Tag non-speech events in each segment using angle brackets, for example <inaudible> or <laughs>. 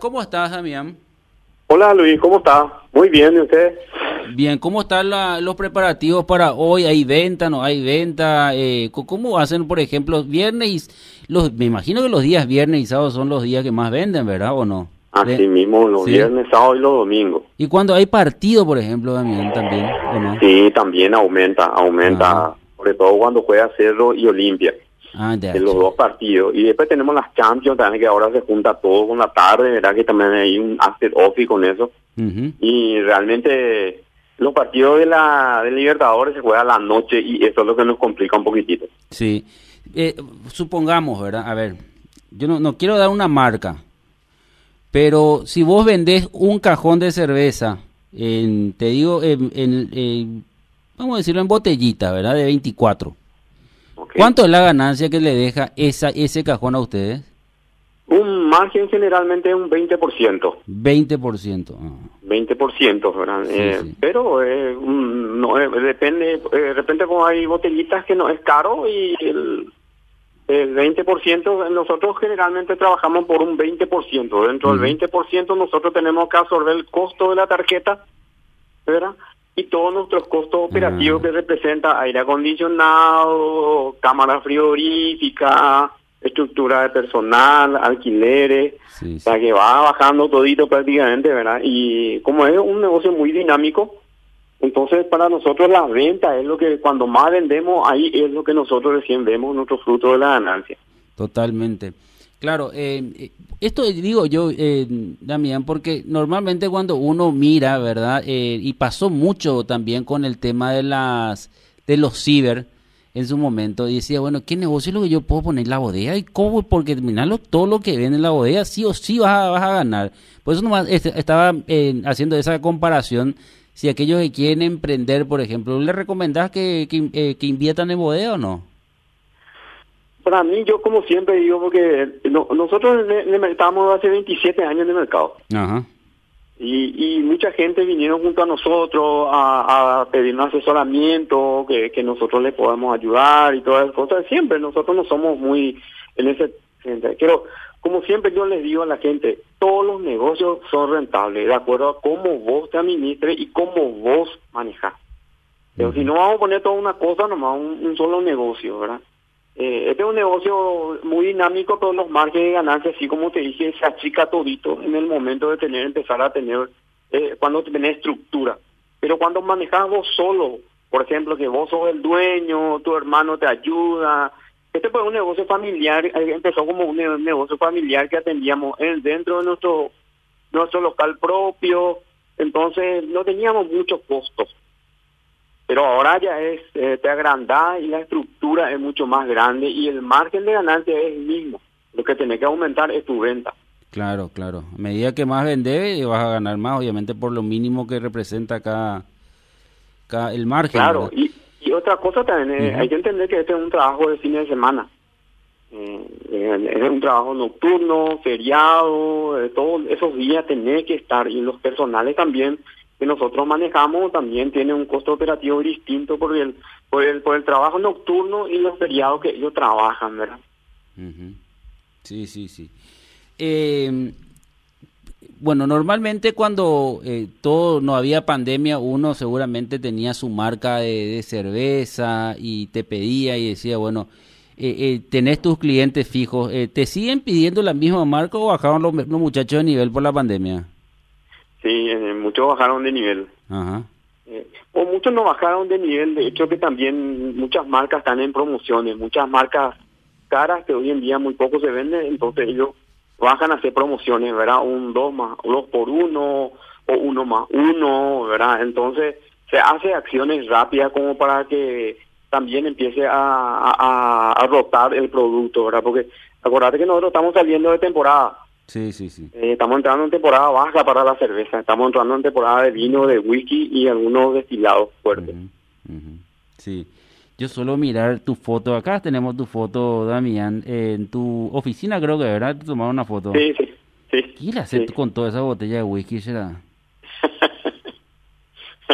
¿Cómo estás, Damián? Hola Luis, ¿cómo estás? Muy bien, ¿y usted? Bien, ¿cómo están la- los preparativos para hoy? ¿Hay venta, no hay venta? Eh, ¿Cómo hacen, por ejemplo, viernes? Los, me imagino que los días viernes y sábados son los días que más venden, ¿verdad o no? Así mismo, los Sí. viernes, sábados y los domingos. Y cuando hay partido, por ejemplo, Damián, también, ¿o no? Sí, también aumenta, aumenta, Ajá. sobre todo cuando juega Cerro y Olimpia, Ah, en los dos partidos. Y después tenemos las Champions también, que ahora se junta todo con la tarde, ¿verdad? Que también hay un after office con eso. Y realmente los partidos de la de Libertadores se juegan a la noche y eso es lo que nos complica un poquitito. Sí. Eh, supongamos, ¿verdad? A ver, yo no, no quiero dar una marca, pero si vos vendés un cajón de cerveza, en, te digo, en, en- en- vamos a decirlo en botellita, ¿verdad? De 24. ¿Cuánto es la ganancia que le deja esa, ese cajón a ustedes? Un margen generalmente es un 20%. 20%. Ah, 20%, ¿verdad? Sí, Eh, sí. Pero eh, no, eh, depende, eh, de repente como hay botellitas que no es caro y el, el 20%, nosotros generalmente trabajamos por un 20%. Dentro Ujú. del 20% nosotros tenemos que absorber el costo de la tarjeta, ¿verdad? Y todos nuestros costos operativos Ah. que representa aire acondicionado, cámara frigorífica, estructura de personal, alquileres, sí, o sea que va bajando todito prácticamente, ¿verdad? Y como es un negocio muy dinámico, entonces para nosotros la venta es lo que cuando más vendemos, ahí es lo que nosotros recién vemos nuestro fruto de la ganancia. Totalmente. Claro, eh, eh, esto digo yo, eh, Damián, porque normalmente cuando uno mira, ¿verdad? Eh, y pasó mucho también con el tema de las de los ciber en su momento, y decía, bueno, ¿qué negocio es lo que yo puedo poner en la bodega? ¿Y cómo? Porque terminarlo todo lo que vende en la bodega, sí o sí vas a, vas a ganar. Por eso nomás este, estaba eh, haciendo esa comparación. Si aquellos que quieren emprender, por ejemplo, ¿le recomendás que, que, eh, que inviertan en bodega o no? Para mí, yo como siempre digo, porque no- nosotros en en estamos hace 27 años en el mercado. Ajá. Y, y mucha gente vinieron junto a nosotros a, a pedir un asesoramiento, que, que nosotros le podamos ayudar y todas esas cosas. Siempre nosotros no somos muy en ese. Pero como siempre yo les digo a la gente, todos los negocios son rentables, de acuerdo a cómo vos te administres y cómo vos manejas. Pero si no vamos a poner toda una cosa, nomás un, un solo negocio, ¿verdad? Este es un negocio muy dinámico, pero los márgenes de ganancia, así como te dije, se achica todito en el momento de tener, empezar a tener, eh, cuando tenés estructura. Pero cuando manejas vos solo, por ejemplo, que vos sos el dueño, tu hermano te ayuda, este fue un negocio familiar, eh, empezó como un ne- negocio familiar que atendíamos en- dentro de nuestro, nuestro local propio, entonces no teníamos muchos costos pero ahora ya es, eh, te agrandás y la estructura es mucho más grande y el margen de ganancia es el mismo. Lo que tenés que aumentar es tu venta. Claro, claro. A medida que más vendes, vas a ganar más, obviamente, por lo mínimo que representa cada, cada el margen. Claro, y, y otra cosa también, eh, Ujú. hay que entender que este es un trabajo de fin de semana. Eh, eh, es un trabajo nocturno, feriado, eh, todos esos días tenés que estar y los personales también que nosotros manejamos también tienen un costo operativo distinto por el, por el, por el trabajo nocturno y los feriados que ellos trabajan, ¿verdad? Sí, sí, sí. Eh, bueno, normalmente cuando eh, todo no había pandemia, uno seguramente tenía su marca de, de cerveza y te pedía y decía, bueno, eh, eh, tenés tus clientes fijos, eh, ¿te siguen pidiendo la misma marca o bajaron los, los muchachos de nivel por la pandemia? Sí, eh, muchos bajaron de nivel. Ajá. Eh, o muchos no bajaron de nivel, de hecho que también muchas marcas están en promociones, muchas marcas caras que hoy en día muy poco se venden, entonces ellos bajan a hacer promociones, ¿verdad? Un dos más, dos por uno o uno más uno, ¿verdad? Entonces se hace acciones rápidas como para que también empiece a, a, a rotar el producto, ¿verdad? Porque acordate que nosotros estamos saliendo de temporada. Sí, sí, sí. Eh, estamos entrando en temporada baja para la cerveza, estamos entrando en temporada de vino, de whisky y algunos destilados fuertes. Sí. Yo suelo mirar tu foto. Acá tenemos tu foto, Damián. en tu oficina creo que, ¿verdad? Te tomaron una foto. Sí, sí, sí. ¿Qué le haces sí. con toda esa botella de whisky, será? <laughs>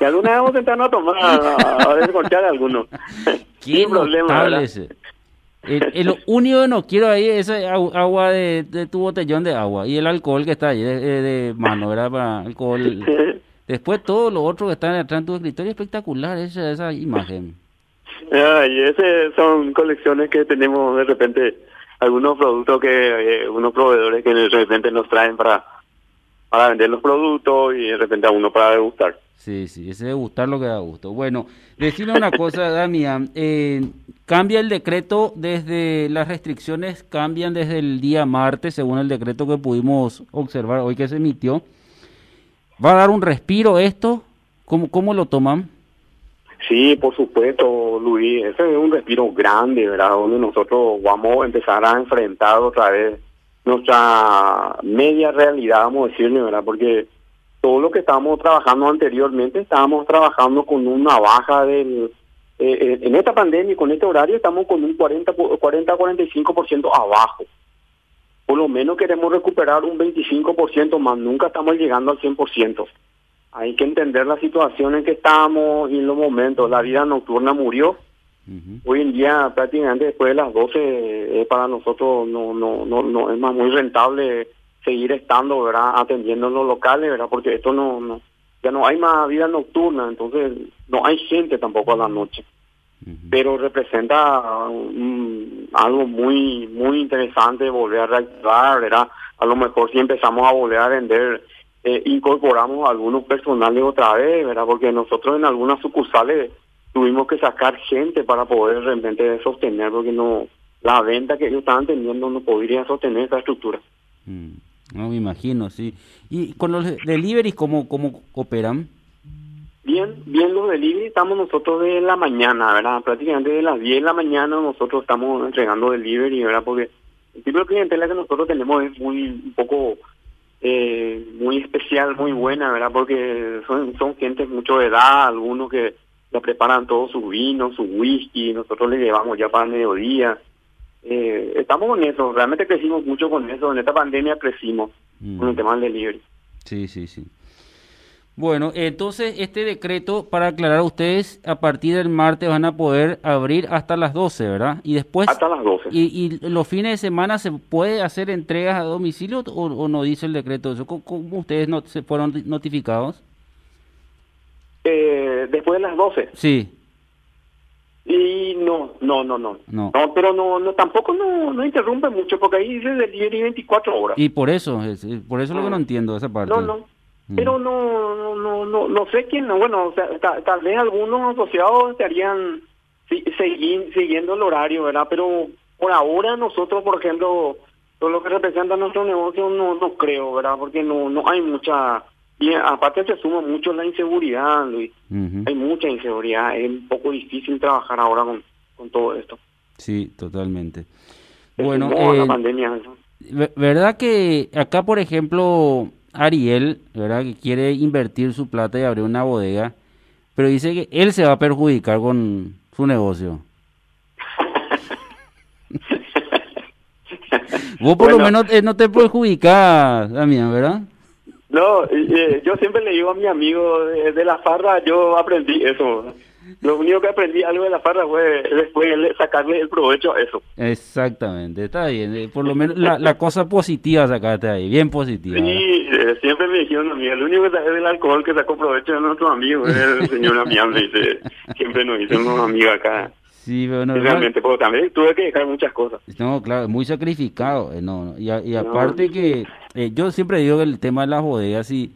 y alguna vez vamos a intentar no tomar, a, a descorchar algunos. <laughs> Qué problema. El, lo <laughs> único que no quiero ahí es agua de, tu botellón de agua y el alcohol que está ahí de, mano, ¿verdad? Para alcohol. <laughs> Después todo lo otro que está detrás de tu escritorio, espectacular esa, esa imagen. y esas son colecciones que tenemos de repente, algunos productos que, eh, unos proveedores que de repente nos traen para, para vender los productos y de repente a uno para degustar. Sí, sí, ese degustar lo que da gusto. Bueno, decirle una cosa, <laughs> Damián, eh, cambia el decreto desde, las restricciones cambian desde el día martes, según el decreto que pudimos observar hoy que se emitió. ¿Va a dar un respiro esto? ¿Cómo, cómo lo toman? Sí, por supuesto, Luis. Ese es un respiro grande, ¿verdad? Donde nosotros vamos a empezar a enfrentar otra vez nuestra media realidad, vamos a decirle, ¿verdad? Porque todo lo que estábamos trabajando anteriormente, estábamos trabajando con una baja del... Eh, eh, en esta pandemia, con este horario, estamos con un 40-45% abajo por lo menos queremos recuperar un 25% más, nunca estamos llegando al 100%. Hay que entender la situación en que estamos y en los momentos. La vida nocturna murió. Hoy en día, prácticamente después de las 12, eh, para nosotros no, no, no, no es más muy rentable seguir estando, ¿verdad? Atendiendo en los locales, ¿verdad? Porque esto no, no, ya no hay más vida nocturna, entonces no hay gente tampoco a la noche pero representa algo muy muy interesante volver a reactivar, ¿verdad? A lo mejor si empezamos a volver a vender, eh, incorporamos algunos personales otra vez, ¿verdad? Porque nosotros en algunas sucursales tuvimos que sacar gente para poder realmente sostener, porque no la venta que ellos estaban teniendo no podría sostener esa estructura. Mm, no me imagino, sí. ¿Y con los deliveries cómo, cómo operan? Bien, bien los delivery estamos nosotros de la mañana, ¿verdad? Prácticamente de las 10 de la mañana nosotros estamos entregando delivery, ¿verdad? Porque el tipo de clientela que nosotros tenemos es muy, un poco, eh, muy especial, muy buena, ¿verdad? Porque son, son gente mucho de edad, algunos que ya preparan todos sus vinos, su whisky, nosotros le llevamos ya para el mediodía. Eh, estamos con eso, realmente crecimos mucho con eso, en esta pandemia crecimos con el mm. tema del delivery. Sí, sí, sí. Bueno, entonces este decreto, para aclarar a ustedes, a partir del martes van a poder abrir hasta las 12, ¿verdad? Y después... Hasta las 12. Y, los fines de semana se puede hacer entregas a domicilio o, no dice el decreto eso? ¿Cómo, ustedes no, se fueron notificados? Eh, después de las 12. Sí. Y no, no, no, no. No, pero no, no tampoco no, no interrumpe mucho porque ahí dice del día y 24 horas. Y por eso, por eso es lo que no ah. entiendo esa parte. No, no. Mm. Pero no, no, no, no sé quién, bueno, o sea, tal vez algunos asociados estarían siguiendo el horario, ¿verdad? Pero por ahora nosotros, por ejemplo, todo lo que representa nuestro negocio no, no creo, ¿verdad? Porque no, no hay mucha, y aparte se suma mucho la inseguridad, Luis. Hay mucha inseguridad, es un poco difícil trabajar ahora con, con todo esto. Sí, totalmente. bueno, la eh, pandemia. ¿Verdad que acá, por ejemplo, Ariel, ¿verdad? Que quiere invertir su plata y abrir una bodega, pero dice que él se va a perjudicar con su negocio. <laughs> Vos por lo menos eh, no te perjudicas, Damián, ¿verdad? No, eh, yo siempre le digo a mi amigo de la farra, yo aprendí eso. Lo único que aprendí algo de la farra fue después sacarle el provecho a eso. Exactamente, está bien. Eh, por lo menos la, la cosa positiva sacaste ahí, bien positiva. Sí, eh, siempre me dijeron a mí, el único que sabe del alcohol que sacó provecho de nuestro amigo, es el señor Amián, dice, siempre nos dice unos amigos acá. Sí, pero no, realmente, pero también tuve que dejar muchas cosas. No, claro, muy sacrificado. Eh, no, Y, y aparte que yo siempre digo que el tema de las bodegas, y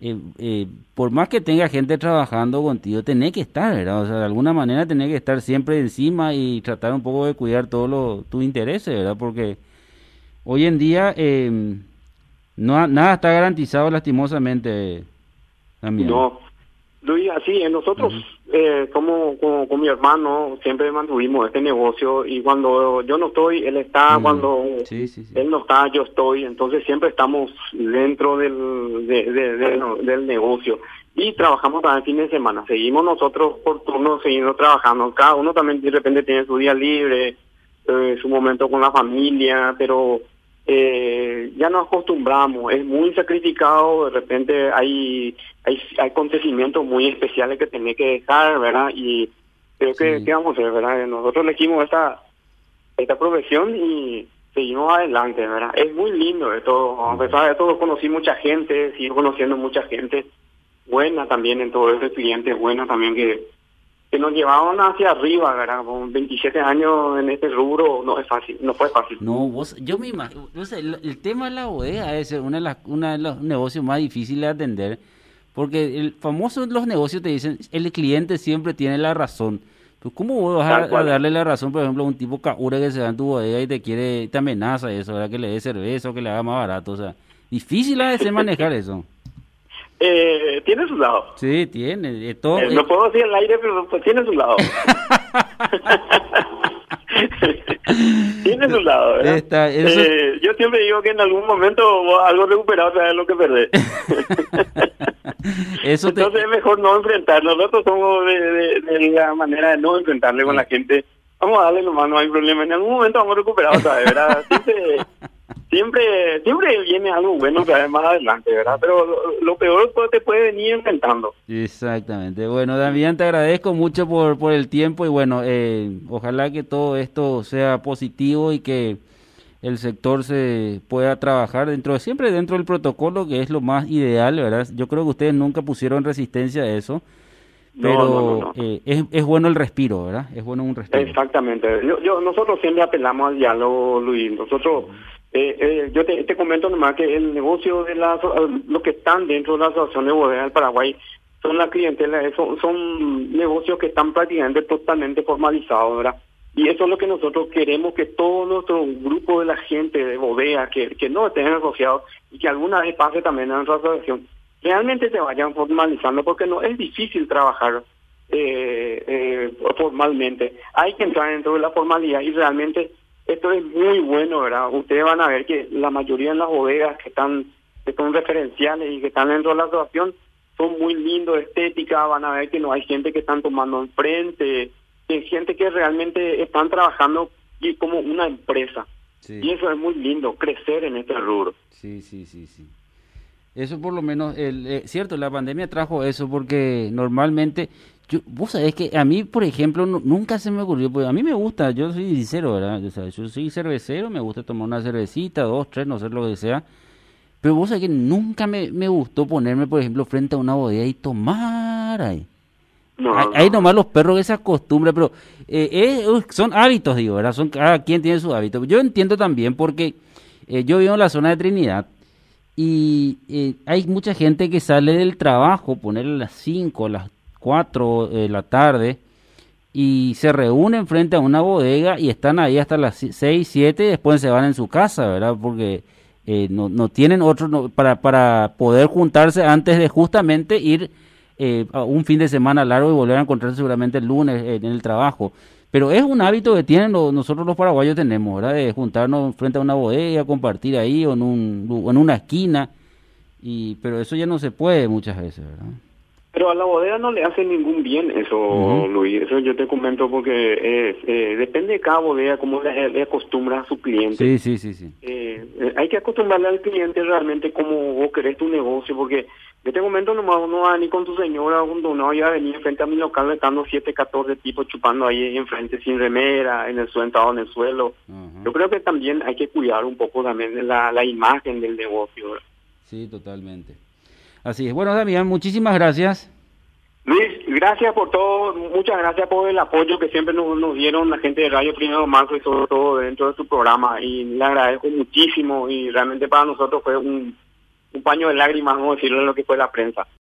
eh, eh, por más que tenga gente trabajando contigo, tenés que estar, ¿verdad? O sea, de alguna manera tenés que estar siempre encima y tratar un poco de cuidar todos tus intereses, ¿verdad? Porque hoy en día eh, no nada está garantizado lastimosamente también. No, Luis, así, nosotros, eh, como, como con mi hermano, siempre mantuvimos este negocio y cuando yo no estoy, él está, cuando él no está, yo estoy, entonces siempre estamos dentro del, del negocio. Y trabajamos también fin de semana. Seguimos nosotros por turno, seguimos trabajando. Cada uno también de repente tiene su día libre, eh, su momento con la familia, pero eh, ya nos acostumbramos, es muy sacrificado, de repente hay, hay, acontecimientos muy especiales que tenés que dejar, ¿verdad? Y creo que, ¿qué vamos a hacer, verdad? Nosotros elegimos esta, esta profesión y seguimos adelante, ¿verdad? Es muy lindo esto, a pesar de todo conocí mucha gente, sigo conociendo mucha gente buena también en todo ese clientes buenos también que que nos llevaban hacia arriba, ¿verdad? Con 27 años en este rubro no es fácil, no fue fácil. No, vos, yo me imagino, el, tema de la bodega es una de, las, una de los negocios más difíciles de atender, porque el famoso los negocios te dicen, el cliente siempre tiene la razón. Pues, ¿Cómo vas a, darle la razón, por ejemplo, a un tipo caura que se va en tu bodega y te quiere, te amenaza eso, ¿verdad? Que le dé cerveza o que le haga más barato, o sea, difícil a veces <laughs> manejar eso. Eh, tiene su lado. Sí, tiene. Todo, eh, no puedo decir el aire, pero pues tiene su lado. <laughs> tiene su lado, ¿verdad? Eh, yo siempre digo que en algún momento algo recuperado sabes lo que perder. <laughs> eso Entonces es mejor no enfrentarlo. Nosotros somos de, de, la manera de no enfrentarle con la gente. Vamos a darle nomás, no hay problema. En algún momento vamos a recuperar otra vez, ¿verdad? Siempre siempre viene algo bueno más adelante, ¿verdad? Pero lo, peor te puede venir enfrentando. Exactamente. Bueno, Damián, te agradezco mucho por, por el tiempo y bueno, eh, ojalá que todo esto sea positivo y que el sector se pueda trabajar dentro siempre dentro del protocolo que es lo más ideal, ¿verdad? Yo creo que ustedes nunca pusieron resistencia a eso. Pero eh, es, es bueno el respiro, ¿verdad? Es bueno un respiro. Exactamente. Yo, yo, nosotros siempre apelamos al diálogo, Luis. Nosotros eh, eh, yo te, comento nomás que el negocio de las, los que están dentro de la Asociación de Bodegas del Paraguay son la clientela, son, son negocios que están prácticamente totalmente formalizados, ¿verdad? Y eso es lo que nosotros queremos que todo nuestro grupo de la gente de bodega que, que no estén asociados y que alguna vez pase también a nuestra asociación, realmente se vayan formalizando porque no es difícil trabajar eh, eh, formalmente. Hay que entrar dentro de la formalidad y realmente esto es muy bueno, ¿verdad? Ustedes van a ver que la mayoría de las bodegas que están, que son referenciales y que están dentro de la asociación son muy lindos, estética, van a ver que no hay gente que están tomando enfrente, hay gente que realmente están trabajando y como una empresa. Y eso es muy lindo, crecer en este rubro. Sí, sí, sí, sí. Eso por lo menos, el, eh, cierto, la pandemia trajo eso porque normalmente yo, vos sabés que a mí, por ejemplo, nunca se me ocurrió, pues a mí me gusta, yo soy sincero, ¿verdad? yo soy cervecero, me gusta tomar una cervecita, dos, tres, no sé lo que sea. Pero vos sabés que nunca me, me gustó ponerme, por ejemplo, frente a una bodega y tomar ahí. No, hay, nomás los perros que se acostumbran, pero eh, son hábitos, digo, ¿verdad? Son, cada quien tiene su hábito. Yo entiendo también porque eh, yo vivo en la zona de Trinidad y eh, hay mucha gente que sale del trabajo, ponerle a las 5, las 4 de la tarde y se reúnen frente a una bodega y están ahí hasta las 6, 7 y después se van en su casa, ¿verdad? Porque eh, no, no tienen otro para, para poder juntarse antes de justamente ir eh, a un fin de semana largo y volver a encontrarse seguramente el lunes en el trabajo. Pero es un hábito que tienen nosotros los paraguayos tenemos, ¿verdad? De juntarnos frente a una bodega, compartir ahí o en, un, en una esquina. Y, pero eso ya no se puede muchas veces, ¿verdad? Pero a la bodega no le hace ningún bien eso, Luis. Eso yo te comento porque es, eh, depende de cada bodega cómo le, acostumbra a su cliente. Sí, sí, sí. sí. Eh, eh, hay que acostumbrarle al cliente realmente cómo vos querés tu negocio, porque en este momento nomás uno va ni con tu señora, cuando no vaya a venir frente a mi local estando 7, 14 tipos chupando ahí enfrente sin remera, en el suelo, en el suelo. Yo creo que también hay que cuidar un poco también la, la imagen del negocio. Sí, totalmente. Así es. Bueno, Damián, muchísimas gracias. Luis, gracias por todo, muchas gracias por el apoyo que siempre nos, dieron la gente de Radio Primero Marzo y sobre todo dentro de su programa y le agradezco muchísimo y realmente para nosotros fue un, un paño de lágrimas, vamos a decirlo, lo que fue la prensa.